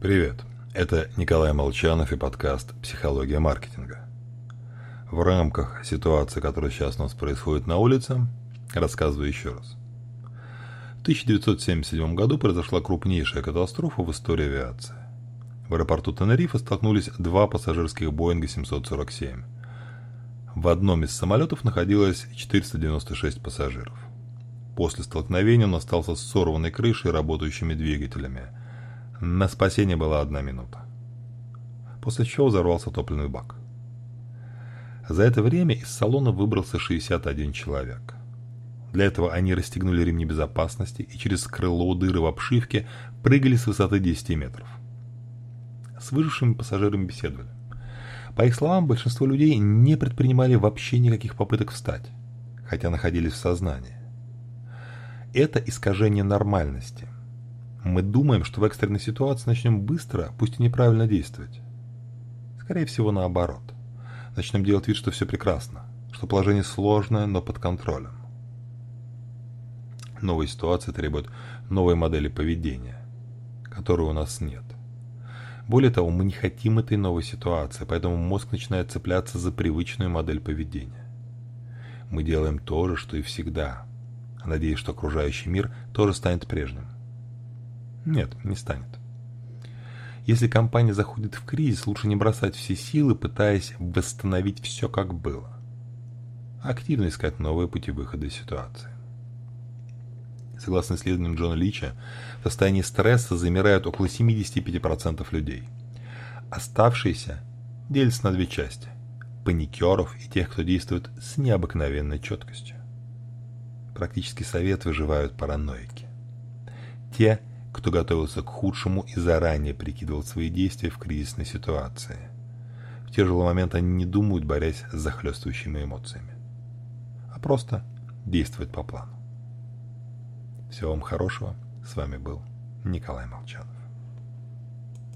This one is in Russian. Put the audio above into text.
Привет, это Николай Молчанов и подкаст «Психология маркетинга». В рамках ситуации, которая сейчас у нас происходит на улице, рассказываю еще раз. В 1977 году произошла крупнейшая катастрофа в истории авиации. В аэропорту Тенерифе столкнулись два пассажирских Боинга 747. В одном из самолетов находилось 496 пассажиров. После столкновения он остался с сорванной крышей и работающими двигателями – на спасение была одна минута. После чего взорвался топливный бак. За это время из салона выбрался 61 человек. Для этого они расстегнули ремни безопасности и через крыло дыры в обшивке прыгали с высоты 10 метров. С выжившими пассажирами беседовали. По их словам, большинство людей не предпринимали вообще никаких попыток встать, хотя находились в сознании. Это искажение нормальности – мы думаем, что в экстренной ситуации начнем быстро, пусть и неправильно действовать. Скорее всего, наоборот. Начнем делать вид, что все прекрасно, что положение сложное, но под контролем. Новые ситуации требуют новой модели поведения, которой у нас нет. Более того, мы не хотим этой новой ситуации, поэтому мозг начинает цепляться за привычную модель поведения. Мы делаем то же, что и всегда, надеясь, что окружающий мир тоже станет прежним. Нет, не станет. Если компания заходит в кризис, лучше не бросать все силы, пытаясь восстановить все как было. Активно искать новые пути выхода из ситуации. Согласно исследованиям Джона Лича, в состоянии стресса замирают около 75% людей. Оставшиеся делятся на две части – паникеров и тех, кто действует с необыкновенной четкостью. Практически совет выживают параноики. Те, кто готовился к худшему и заранее прикидывал свои действия в кризисной ситуации. В тяжелый момент они не думают, борясь с захлестывающими эмоциями, а просто действуют по плану. Всего вам хорошего. С вами был Николай Молчанов.